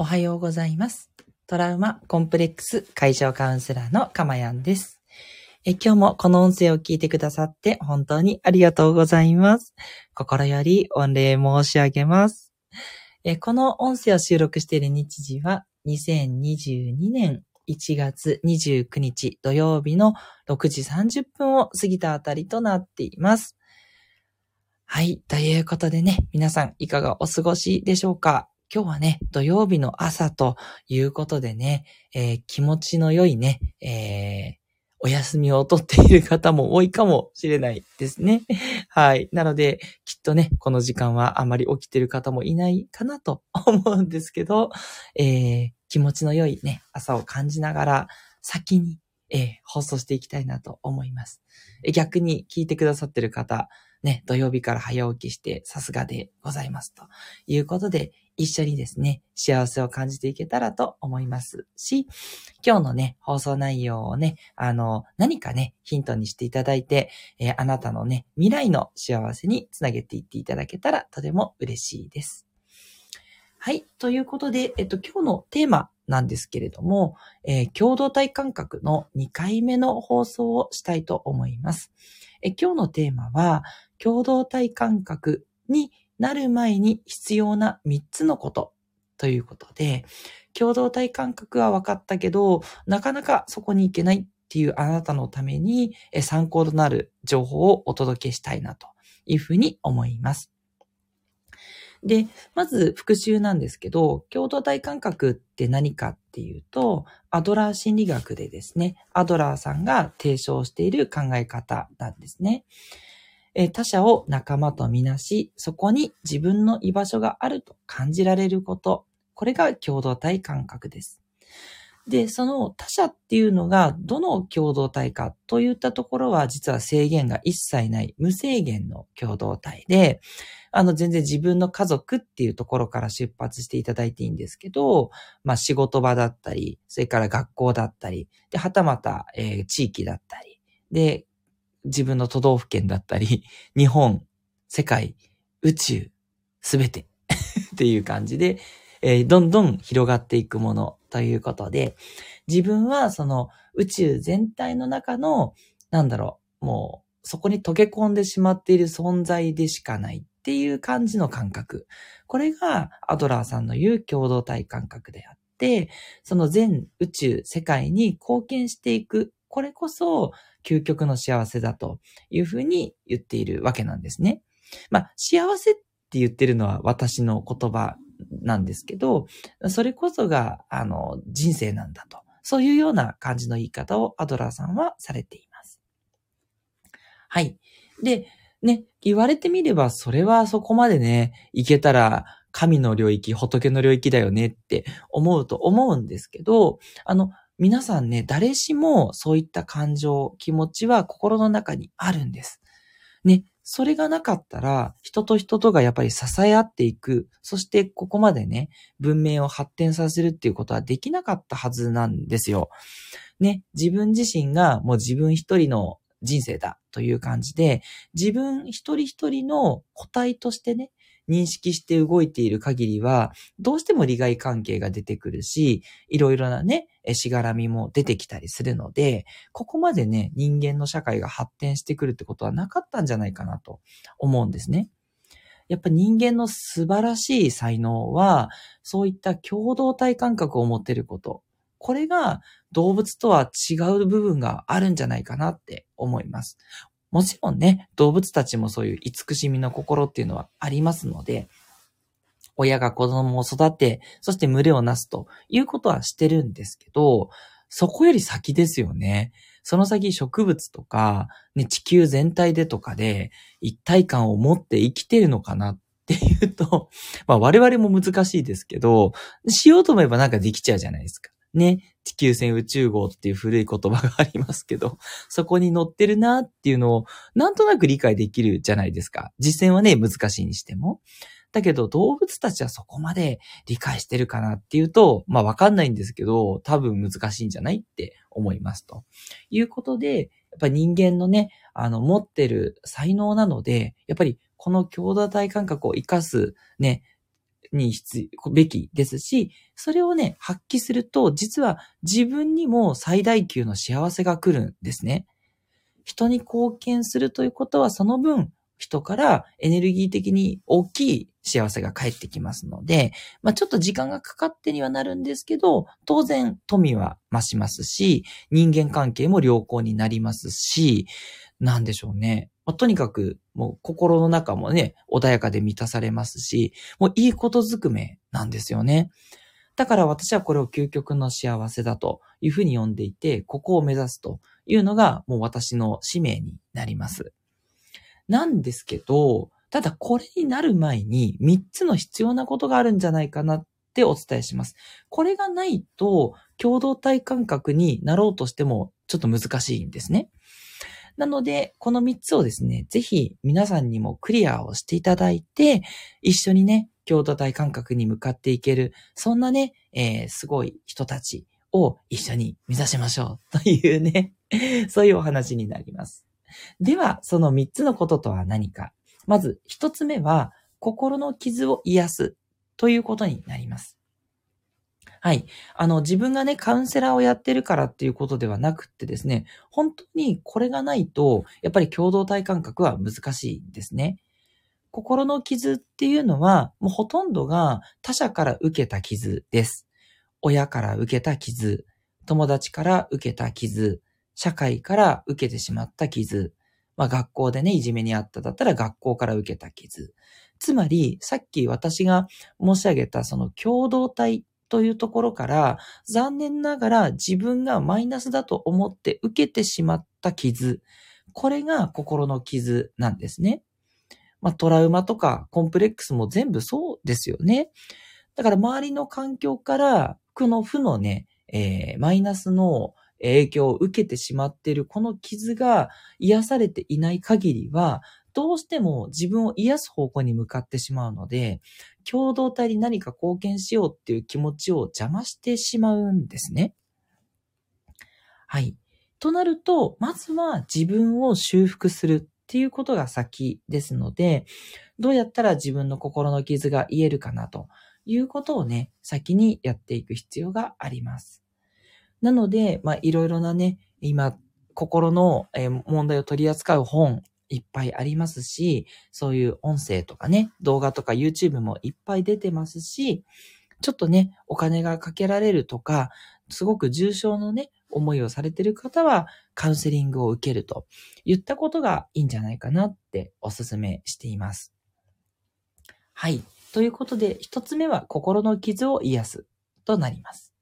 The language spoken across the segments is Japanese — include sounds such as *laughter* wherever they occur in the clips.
おはようございます。トラウマコンプレックス解消カウンセラーのかまやんです。え今日もこの音声を聞いてくださって本当にありがとうございます。心より御礼申し上げます。えこの音声を収録している日時は2022年1月29日土曜日の6時30分を過ぎたあたりとなっています。はい。ということでね、皆さんいかがお過ごしでしょうか？今日はね、土曜日の朝ということでね、えー気持ちの良いね、えーお休みをとっている方も多いかもしれないですね。*laughs* はい。なので、きっとね、この時間はあまり起きている方もいないかなと思うんですけど、えー気持ちの良いね、朝を感じながら、先に、えー放送していきたいなと思います。逆に聞いてくださってる方、ね、土曜日から早起きしてさすがでございますということで、一緒にですね、幸せを感じていけたらと思いますし、今日のね、放送内容をね、あの、何かね、ヒントにしていただいて、えーあなたのね、未来の幸せにつなげていっていただけたらとても嬉しいです。はい。ということで、えっと、今日のテーマなんですけれども、えー共同体感覚の2回目の放送をしたいと思います。え今日のテーマは、共同体感覚になる前に必要な3つのことということで、共同体感覚は分かったけど、なかなかそこに行けないっていうあなたのために参考となる情報をお届けしたいなというふうに思います。で、まず復習なんですけど、共同体感覚って何かっていうと、アドラー心理学でですね、アドラーさんが提唱している考え方なんですね。え他者を仲間とみなし、そこに自分の居場所があると感じられること。これが共同体感覚です。で、その他者っていうのがどの共同体かといったところは実は制限が一切ない無制限の共同体で、あの全然自分の家族っていうところから出発していただいていいんですけど、まあ仕事場だったり、それから学校だったり、で、はたまた、えー地域だったり、で、自分の都道府県だったり、*laughs* 日本、世界、宇宙、すべて *laughs* っていう感じで、えーどんどん広がっていくものということで、自分はその宇宙全体の中の、なんだろう、もうそこに溶け込んでしまっている存在でしかないっていう感じの感覚。これがアドラーさんの言う共同体感覚であって、その全宇宙、世界に貢献していく。これこそ究極の幸せだというふうに言っているわけなんですね。まあ、幸せって言ってるのは私の言葉なんですけど、それこそが、あの、人生なんだと。そういうような感じの言い方をアドラーさんはされています。はい。で、ね、言われてみれば、それはそこまでね、いけたら、神の領域、仏の領域だよねって思うと思うんですけど、あの、皆さんね、誰しもそういった感情、気持ちは心の中にあるんです。ね、それがなかったら、人と人とがやっぱり支え合っていく、そしてここまでね、文明を発展させるっていうことはできなかったはずなんですよ。ね、自分自身がもう自分一人の人生だという感じで、自分一人一人の個体としてね、認識して動いている限りは、どうしても利害関係が出てくるし、いろいろなね、しがらみも出てきたりするので、ここまでね、人間の社会が発展してくるってことはなかったんじゃないかなと思うんですね。やっぱ人間の素晴らしい才能は、そういった共同体感覚を持ってること。これが動物とは違う部分があるんじゃないかなって思います。もちろんね、動物たちもそういう慈しみの心っていうのはありますので、親が子供を育て、そして群れをなすということはしてるんですけど、そこより先ですよね。その先植物とか、ね、地球全体でとかで一体感を持って生きてるのかなっていうと、*laughs* まあ我々も難しいですけど、しようと思えばなんかできちゃうじゃないですか。ね。地球船宇宙号っていう古い言葉がありますけど、*laughs* そこに乗ってるなっていうのをなんとなく理解できるじゃないですか。実践はね、難しいにしても。だけど動物たちはそこまで理解してるかなっていうと、まあわかんないんですけど、多分難しいんじゃないって思いますと。いうことで、やっぱ人間のね、あの持ってる才能なので、やっぱりこの共同体感覚を活かすね、に必要、べきですし、それをね、発揮すると、実は自分にも最大級の幸せが来るんですね。人に貢献するということは、その分、人からエネルギー的に大きい幸せが返ってきますので、まあちょっと時間がかかってにはなるんですけど、当然富は増しますし、人間関係も良好になりますし、なんでしょうね。まあ、とにかく、もう心の中もね、穏やかで満たされますし、もういいことずくめなんですよね。だから私はこれを究極の幸せだというふうに呼んでいて、ここを目指すというのがもう私の使命になります。なんですけど、ただこれになる前に3つの必要なことがあるんじゃないかなってお伝えします。これがないと共同体感覚になろうとしてもちょっと難しいんですね。なので、この3つをですね、ぜひ皆さんにもクリアをしていただいて、一緒にね、共同体感覚に向かっていける、そんなね、えー、すごい人たちを一緒に目指しましょうというね、*laughs* そういうお話になります。では、その3つのこととは何か。まず、1つ目は、心の傷を癒すということになります。はい。あの、自分がね、カウンセラーをやってるからっていうことではなくってですね、本当にこれがないと、やっぱり共同体感覚は難しいんですね。心の傷っていうのは、もうほとんどが他者から受けた傷です。親から受けた傷、友達から受けた傷、社会から受けてしまった傷、まあ学校でね、いじめにあっただったら学校から受けた傷。つまり、さっき私が申し上げたその共同体というところから、残念ながら自分がマイナスだと思って受けてしまった傷。これが心の傷なんですね。まあトラウマとかコンプレックスも全部そうですよね。だから周りの環境から、この負のね、えー、マイナスの影響を受けてしまっているこの傷が癒されていない限りは、どうしても自分を癒す方向に向かってしまうので、共同体に何か貢献しようっていう気持ちを邪魔してしまうんですね。はい。となると、まずは自分を修復するっていうことが先ですので、どうやったら自分の心の傷が癒えるかなということをね、先にやっていく必要があります。なので、まあ、いろいろなね、今、心の問題を取り扱う本、いっぱいありますし、そういう音声とかね、動画とか YouTube もいっぱい出てますし、ちょっとね、お金がかけられるとか、すごく重症のね、思いをされている方は、カウンセリングを受けると言ったことがいいんじゃないかなってお勧めしています。はい。ということで、一つ目は心の傷を癒すとなります。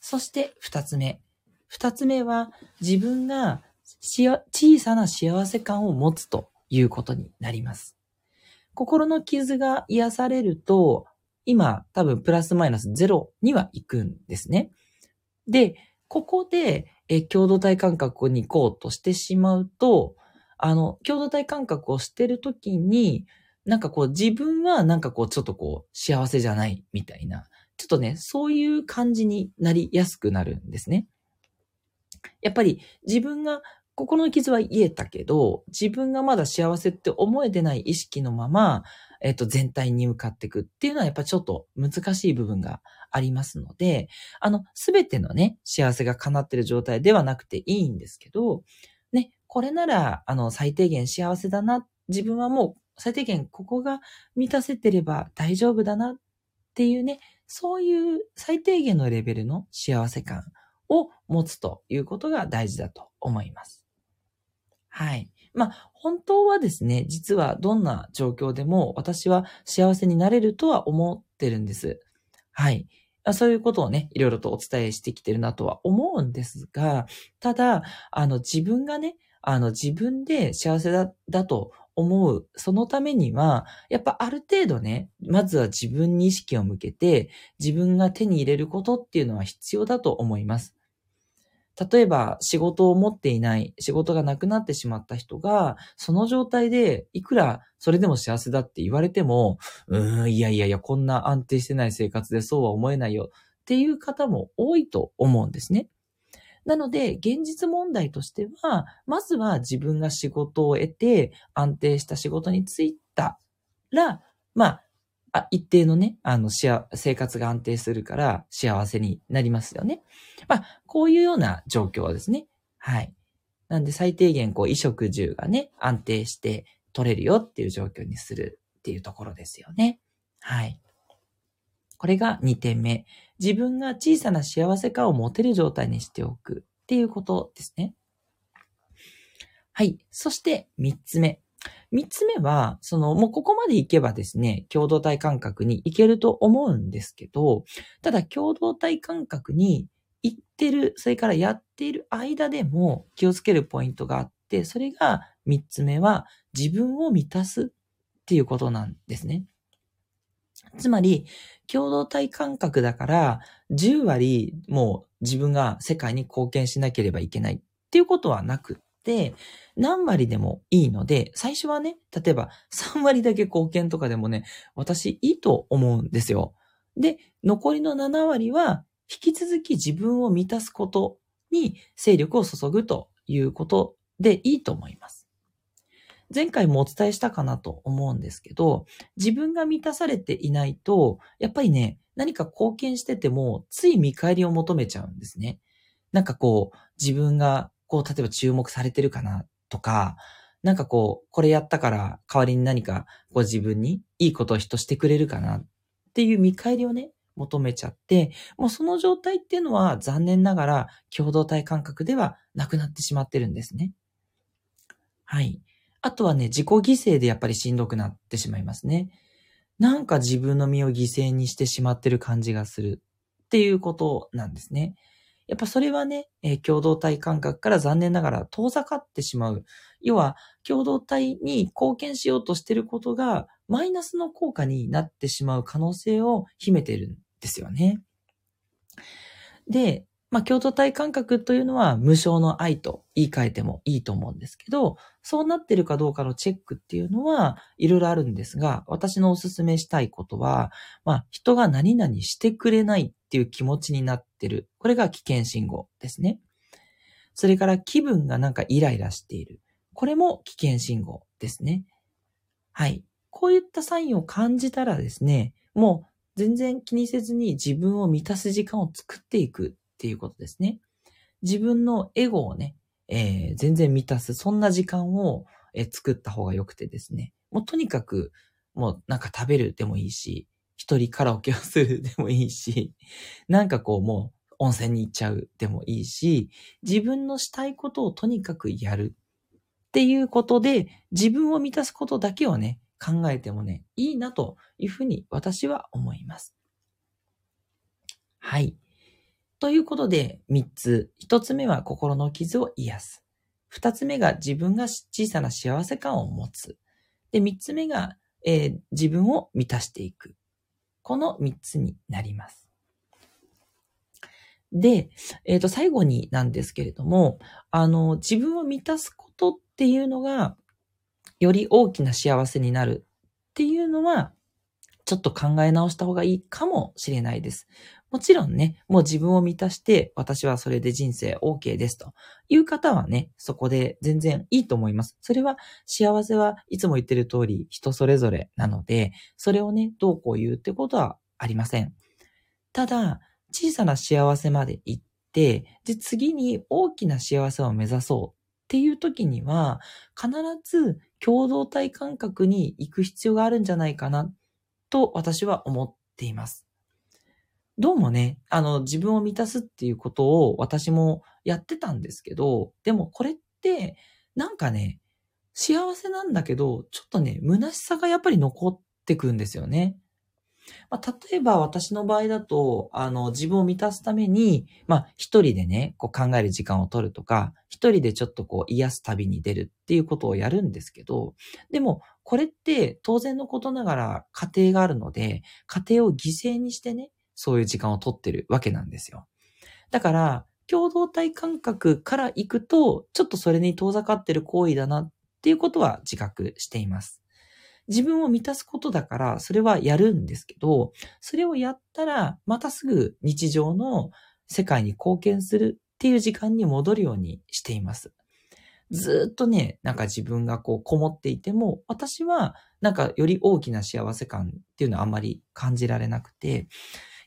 そして二つ目。二つ目は自分が小さな幸せ感を持つということになります。心の傷が癒されると、今多分プラスマイナスゼロには行くんですね。で、ここでえ共同体感覚に行こうとしてしまうと、あの、共同体感覚をしてるときに、なんかこう自分はなんかこうちょっとこう幸せじゃないみたいなちょっとね、そういう感じになりやすくなるんですね。やっぱり自分が心の傷は癒えたけど、自分がまだ幸せって思えてない意識のまま、えっと、全体に向かっていくっていうのはやっぱちょっと難しい部分がありますので、あの、すべてのね、幸せが叶ってる状態ではなくていいんですけど、ね、これなら、あの、最低限幸せだな、自分はもう最低限ここが満たせてれば大丈夫だなっていうね、そういう最低限のレベルの幸せ感を持つということが大事だと思います。はい。まあ、本当はですね、実はどんな状況でも私は幸せになれるとは思ってるんです。はい。そういうことをね、いろいろとお伝えしてきてるなとは思うんですが、ただ、あの、自分がね、あの、自分で幸せだ、だと思う。そのためには、やっぱある程度ね、まずは自分に意識を向けて、自分が手に入れることっていうのは必要だと思います。例えば、仕事を持っていない、仕事がなくなってしまった人が、その状態で、いくらそれでも幸せだって言われても、うーん、いやいやいや、こんな安定してない生活でそうは思えないよっていう方も多いと思うんですね。なので、現実問題としては、まずは自分が仕事を得て、安定した仕事に就いたら、まあ、あ、一定のね、あの、生活が安定するから幸せになりますよね。まあ、こういうような状況ですね。はい。なんで最低限、こう、衣食住がね、安定して取れるよっていう状況にするっていうところですよね。はい。これが2点目。自分が小さな幸せ感を持てる状態にしておくっていうことですね。はい。そして3つ目。三つ目は、その、もうここまで行けばですね、共同体感覚に行けると思うんですけど、ただ共同体感覚に行ってる、それからやっている間でも気をつけるポイントがあって、それが三つ目は自分を満たすっていうことなんですね。つまり、共同体感覚だから、10割もう自分が世界に貢献しなければいけないっていうことはなくって、何割でもいいので、最初はね、例えば3割だけ貢献とかでもね、私いいと思うんですよ。で、残りの7割は、引き続き自分を満たすことに勢力を注ぐということでいいと思います。前回もお伝えしたかなと思うんですけど、自分が満たされていないと、やっぱりね、何か貢献してても、つい見返りを求めちゃうんですね。なんかこう、自分が、こう、例えば注目されてるかなとか、なんかこう、これやったから代わりに何かこう自分にいいことを人してくれるかなっていう見返りをね、求めちゃって、もうその状態っていうのは残念ながら共同体感覚ではなくなってしまってるんですね。はい。あとはね、自己犠牲でやっぱりしんどくなってしまいますね。なんか自分の身を犠牲にしてしまってる感じがするっていうことなんですね。やっぱそれはね、えー、共同体感覚から残念ながら遠ざかってしまう。要は、共同体に貢献しようとしてることが、マイナスの効果になってしまう可能性を秘めているんですよね。で、まあ、共同体感覚というのは無償の愛と言い換えてもいいと思うんですけど、そうなってるかどうかのチェックっていうのはいろいろあるんですが、私のおすすめしたいことは、まあ、人が何々してくれないっていう気持ちになってる。これが危険信号ですね。それから気分がなんかイライラしている。これも危険信号ですね。はい。こういったサインを感じたらですね、もう全然気にせずに自分を満たす時間を作っていくっていうことですね。自分のエゴをね、えー、全然満たす、そんな時間を、えー、作った方が良くてですね。もうとにかく、もうなんか食べるでもいいし、一人カラオケをするでもいいし、なんかこうもう温泉に行っちゃうでもいいし、自分のしたいことをとにかくやるっていうことで、自分を満たすことだけをね、考えてもね、いいなというふうに私は思います。はい。ということで、三つ。一つ目は心の傷を癒す。二つ目が自分が小さな幸せ感を持つ。で、三つ目が、えー、自分を満たしていく。この三つになります。で、えっ、ー、と、最後になんですけれども、あの、自分を満たすことっていうのが、より大きな幸せになるっていうのは、ちょっと考え直した方がいいかもしれないです。もちろんね、もう自分を満たして、私はそれで人生 OK ですという方はね、そこで全然いいと思います。それは幸せはいつも言ってる通り人それぞれなので、それをね、どうこう言うってことはありません。ただ、小さな幸せまで行って、で、次に大きな幸せを目指そうっていう時には、必ず共同体感覚に行く必要があるんじゃないかなと私は思っています。どうもね、あの、自分を満たすっていうことを私もやってたんですけど、でもこれって、なんかね、幸せなんだけど、ちょっとね、虚しさがやっぱり残ってくんですよね。まあ、例えば私の場合だと、あの、自分を満たすために、まあ、一人でね、こう考える時間を取るとか、一人でちょっとこう癒す旅に出るっていうことをやるんですけど、でも、これって当然のことながら家庭があるので、家庭を犠牲にしてね、そういう時間を取ってるわけなんですよ。だから、共同体感覚から行くと、ちょっとそれに遠ざかってる行為だなっていうことは自覚しています。自分を満たすことだから、それはやるんですけど、それをやったら、またすぐ日常の世界に貢献するっていう時間に戻るようにしています。ずっとね、なんか自分がこうこもっていても、私はなんかより大きな幸せ感っていうのはあんまり感じられなくて、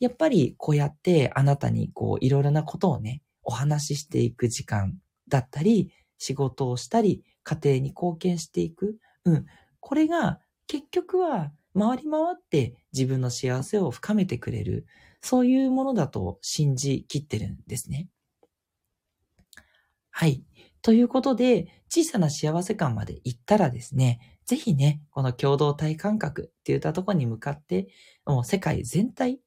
やっぱりこうやってあなたにこういろいろなことをね、お話ししていく時間だったり、仕事をしたり、家庭に貢献していく。うん。これが結局は回り回って自分の幸せを深めてくれる。そういうものだと信じきってるんですね。はい。ということで、小さな幸せ感まで行ったらですね、ぜひね、この共同体感覚って言ったところに向かって、もう世界全体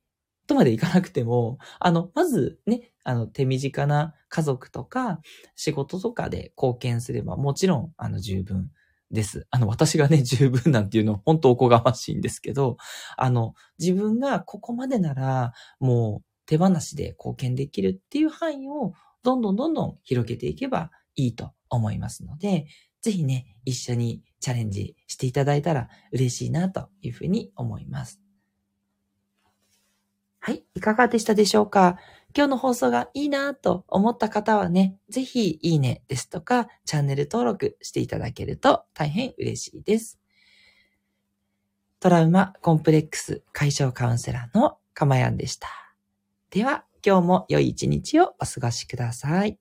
とまでいかなくても、あの、まずね、あの、手短な家族とか仕事とかで貢献すればもちろん、あの、十分です。あの、私がね、*laughs* 十分なんていうのは、本当おこがましいんですけど、あの、自分がここまでなら、もう手放しで貢献できるっていう範囲を、どんどんどんどん広げていけばいいと思いますので、ぜひね、一緒にチャレンジしていただいたら嬉しいなというふうに思います。はい、いかがでしたでしょうか？今日の放送がいいなと思った方はね、ぜひいいねですとか、チャンネル登録していただけると大変嬉しいです。トラウマコンプレックス解消カウンセラーのかまやんでした。では、今日も良い一日をお過ごしください。